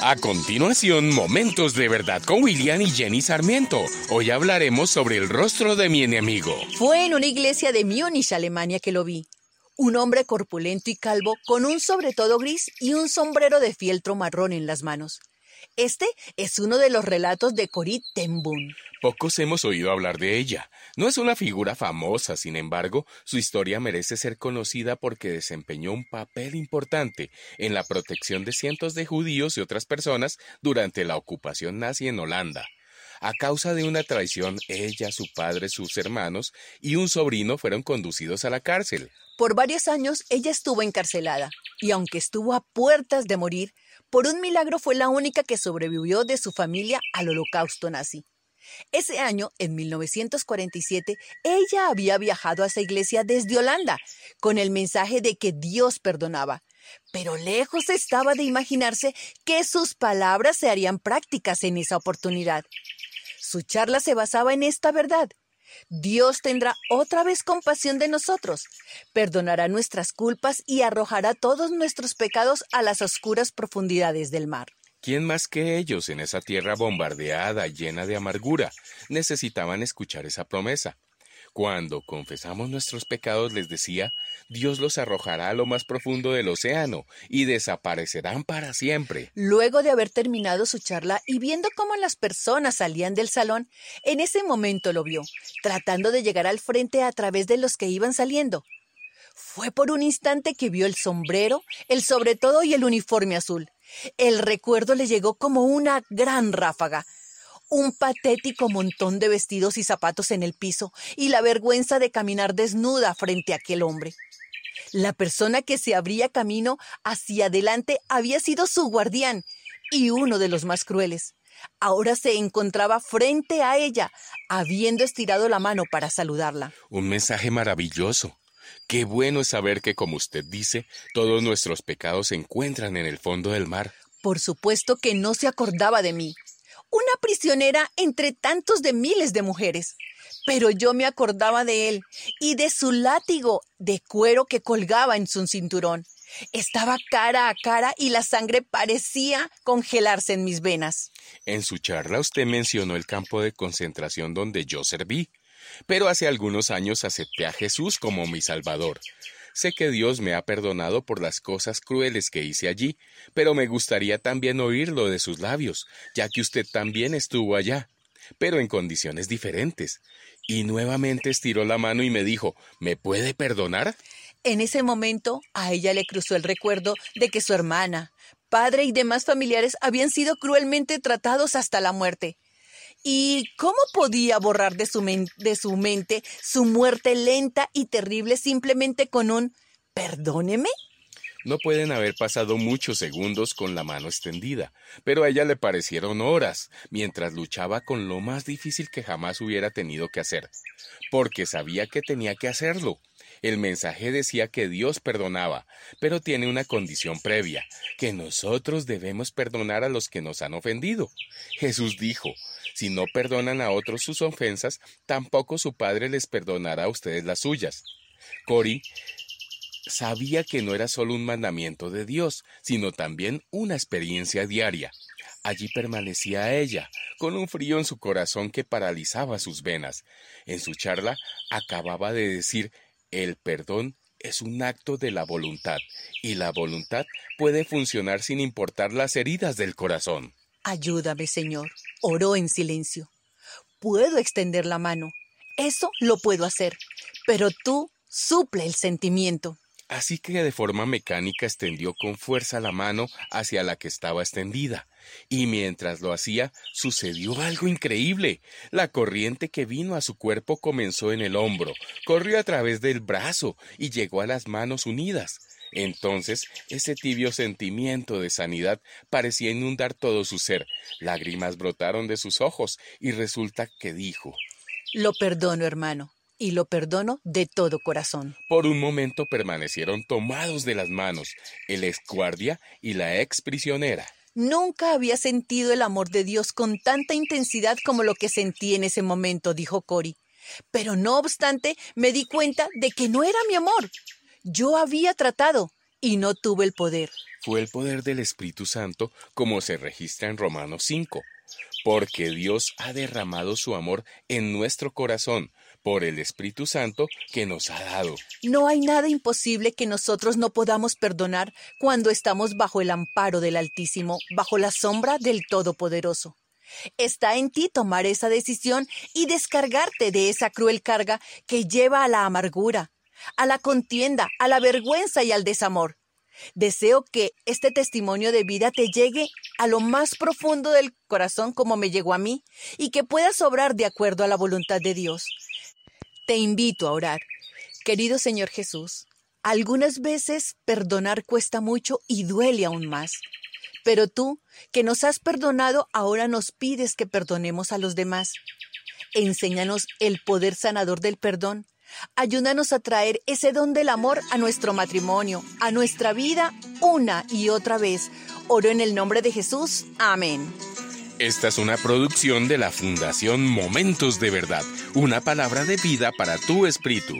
A continuación, Momentos de Verdad con William y Jenny Sarmiento. Hoy hablaremos sobre el rostro de mi enemigo. Fue en una iglesia de Múnich, Alemania, que lo vi. Un hombre corpulento y calvo con un sobretodo gris y un sombrero de fieltro marrón en las manos. Este es uno de los relatos de Corit ten Pocos hemos oído hablar de ella. No es una figura famosa, sin embargo, su historia merece ser conocida porque desempeñó un papel importante en la protección de cientos de judíos y otras personas durante la ocupación nazi en Holanda. A causa de una traición, ella, su padre, sus hermanos y un sobrino fueron conducidos a la cárcel. Por varios años ella estuvo encarcelada, y aunque estuvo a puertas de morir, por un milagro fue la única que sobrevivió de su familia al holocausto nazi. Ese año, en 1947, ella había viajado a esa iglesia desde Holanda, con el mensaje de que Dios perdonaba. Pero lejos estaba de imaginarse que sus palabras se harían prácticas en esa oportunidad. Su charla se basaba en esta verdad. Dios tendrá otra vez compasión de nosotros, perdonará nuestras culpas y arrojará todos nuestros pecados a las oscuras profundidades del mar. ¿Quién más que ellos en esa tierra bombardeada, llena de amargura, necesitaban escuchar esa promesa? Cuando confesamos nuestros pecados, les decía, Dios los arrojará a lo más profundo del océano y desaparecerán para siempre. Luego de haber terminado su charla y viendo cómo las personas salían del salón, en ese momento lo vio, tratando de llegar al frente a través de los que iban saliendo. Fue por un instante que vio el sombrero, el sobretodo y el uniforme azul. El recuerdo le llegó como una gran ráfaga. Un patético montón de vestidos y zapatos en el piso y la vergüenza de caminar desnuda frente a aquel hombre. La persona que se abría camino hacia adelante había sido su guardián y uno de los más crueles. Ahora se encontraba frente a ella, habiendo estirado la mano para saludarla. Un mensaje maravilloso. Qué bueno es saber que, como usted dice, todos nuestros pecados se encuentran en el fondo del mar. Por supuesto que no se acordaba de mí, una prisionera entre tantos de miles de mujeres. Pero yo me acordaba de él y de su látigo de cuero que colgaba en su cinturón. Estaba cara a cara y la sangre parecía congelarse en mis venas. En su charla usted mencionó el campo de concentración donde yo serví pero hace algunos años acepté a Jesús como mi Salvador. Sé que Dios me ha perdonado por las cosas crueles que hice allí, pero me gustaría también oírlo de sus labios, ya que usted también estuvo allá, pero en condiciones diferentes. Y nuevamente estiró la mano y me dijo, ¿me puede perdonar? En ese momento a ella le cruzó el recuerdo de que su hermana, padre y demás familiares habían sido cruelmente tratados hasta la muerte. ¿Y cómo podía borrar de su, de su mente su muerte lenta y terrible simplemente con un perdóneme? No pueden haber pasado muchos segundos con la mano extendida, pero a ella le parecieron horas, mientras luchaba con lo más difícil que jamás hubiera tenido que hacer, porque sabía que tenía que hacerlo. El mensaje decía que Dios perdonaba, pero tiene una condición previa, que nosotros debemos perdonar a los que nos han ofendido. Jesús dijo, si no perdonan a otros sus ofensas, tampoco su Padre les perdonará a ustedes las suyas. Cori sabía que no era solo un mandamiento de Dios, sino también una experiencia diaria. Allí permanecía ella, con un frío en su corazón que paralizaba sus venas. En su charla acababa de decir el perdón es un acto de la voluntad, y la voluntad puede funcionar sin importar las heridas del corazón. Ayúdame, Señor. Oró en silencio. Puedo extender la mano. Eso lo puedo hacer. Pero tú suple el sentimiento. Así que de forma mecánica extendió con fuerza la mano hacia la que estaba extendida, y mientras lo hacía sucedió algo increíble. La corriente que vino a su cuerpo comenzó en el hombro, corrió a través del brazo y llegó a las manos unidas. Entonces ese tibio sentimiento de sanidad parecía inundar todo su ser. Lágrimas brotaron de sus ojos y resulta que dijo Lo perdono, hermano y lo perdono de todo corazón. Por un momento permanecieron tomados de las manos el esguardia y la ex prisionera. Nunca había sentido el amor de Dios con tanta intensidad como lo que sentí en ese momento, dijo Cori. Pero no obstante, me di cuenta de que no era mi amor. Yo había tratado, y no tuvo el poder. Fue el poder del Espíritu Santo, como se registra en Romanos 5, porque Dios ha derramado su amor en nuestro corazón por el Espíritu Santo que nos ha dado. No hay nada imposible que nosotros no podamos perdonar cuando estamos bajo el amparo del Altísimo, bajo la sombra del Todopoderoso. Está en ti tomar esa decisión y descargarte de esa cruel carga que lleva a la amargura, a la contienda, a la vergüenza y al desamor. Deseo que este testimonio de vida te llegue a lo más profundo del corazón como me llegó a mí y que puedas obrar de acuerdo a la voluntad de Dios. Te invito a orar. Querido Señor Jesús, algunas veces perdonar cuesta mucho y duele aún más. Pero tú, que nos has perdonado, ahora nos pides que perdonemos a los demás. Enséñanos el poder sanador del perdón. Ayúdanos a traer ese don del amor a nuestro matrimonio, a nuestra vida, una y otra vez. Oro en el nombre de Jesús. Amén. Esta es una producción de la Fundación Momentos de Verdad, una palabra de vida para tu espíritu.